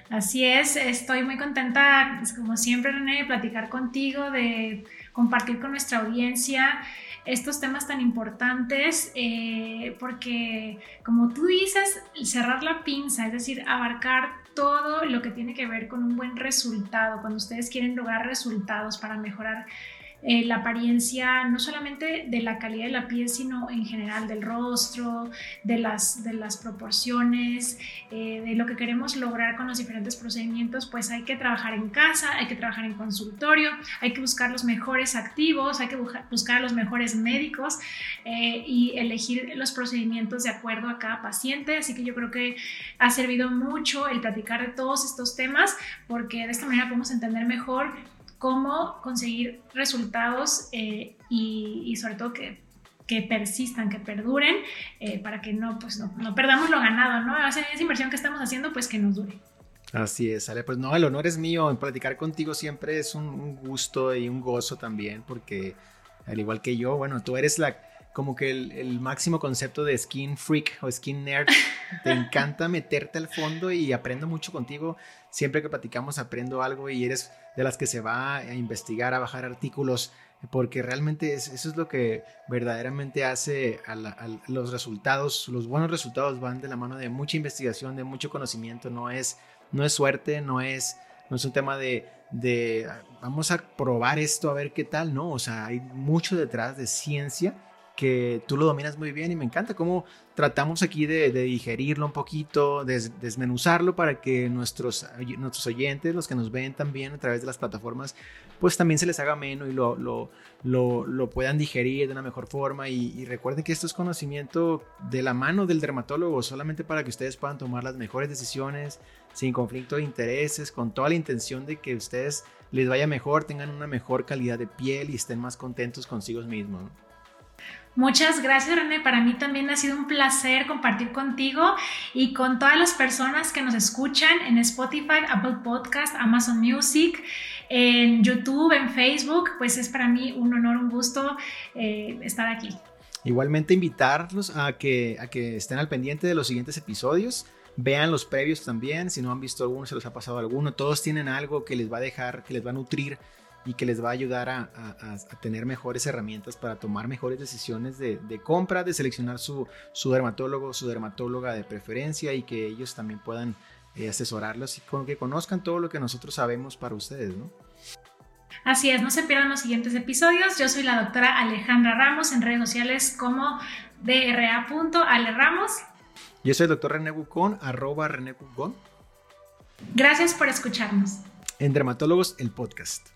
Así es, estoy muy contenta, pues, como siempre, René, de platicar contigo, de compartir con nuestra audiencia estos temas tan importantes, eh, porque como tú dices, cerrar la pinza, es decir, abarcar todo lo que tiene que ver con un buen resultado, cuando ustedes quieren lograr resultados para mejorar eh, la apariencia no solamente de la calidad de la piel, sino en general del rostro, de las, de las proporciones, eh, de lo que queremos lograr con los diferentes procedimientos, pues hay que trabajar en casa, hay que trabajar en consultorio, hay que buscar los mejores activos, hay que buscar los mejores médicos eh, y elegir los procedimientos de acuerdo a cada paciente. Así que yo creo que ha servido mucho el platicar de todos estos temas porque de esta manera podemos entender mejor cómo conseguir resultados eh, y, y, sobre todo que, que, persistan, que perduren, eh, para que no, pues no, no, perdamos lo ganado, ¿no? O sea, esa inversión que estamos haciendo, pues que nos dure. Así es, Ale. Pues no, el honor es mío. En platicar contigo siempre es un, un gusto y un gozo también, porque al igual que yo, bueno, tú eres la como que el, el, máximo concepto de skin freak o skin nerd. Te encanta meterte al fondo y aprendo mucho contigo. Siempre que platicamos aprendo algo y eres de las que se va a investigar, a bajar artículos, porque realmente es, eso es lo que verdaderamente hace a, los resultados, los buenos resultados van de la mano de mucha investigación, de mucho conocimiento, no es, no es suerte, no es, no es un tema de, de vamos a probar esto a ver qué tal, no, o sea, hay mucho detrás de ciencia que tú lo dominas muy bien y me encanta cómo tratamos aquí de, digerirlo un poquito, des, desmenuzarlo para que nuestros, nuestros oyentes, los que nos ven también a través de las plataformas, pues también se les haga menos y lo, lo, lo, lo puedan digerir de una mejor forma. Y, recuerden que esto es conocimiento de la mano del dermatólogo, solamente para que ustedes puedan tomar las mejores decisiones sin conflicto de intereses, con toda la intención de que ustedes les vaya mejor, tengan una mejor calidad de piel y estén más contentos consigo mismos. Muchas gracias, René. Para mí también ha sido un placer compartir contigo y con todas las personas que nos escuchan en Spotify, Apple Podcast, Amazon Music, en YouTube, en Facebook. Pues es para mí un honor, un gusto eh, estar aquí. Igualmente invitarlos a que, a que estén al pendiente de los siguientes episodios. Vean los previos también, si no han visto alguno, se les ha pasado alguno. Todos tienen algo que les va a dejar, que les va a nutrir y que les va a ayudar a, tener mejores herramientas para tomar mejores decisiones de, compra, de seleccionar su, dermatólogo, su dermatóloga de preferencia y que ellos también puedan eh, asesorarlos y que conozcan todo lo que nosotros sabemos para ustedes, ¿no? Así es, no se pierdan los siguientes episodios. Yo soy la doctora Alejandra Ramos en redes sociales como dra.aleramos. Yo soy el doctor René Bucón, arroba René Bucón. Gracias por escucharnos. En Dermatólogos, el podcast.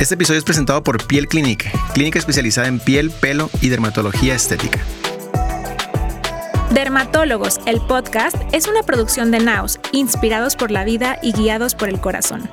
Este episodio es presentado por Piel Clinic, clínica especializada en piel, pelo y dermatología estética. Dermatólogos, el podcast, es una producción de Naus, inspirados por la vida y guiados por el corazón.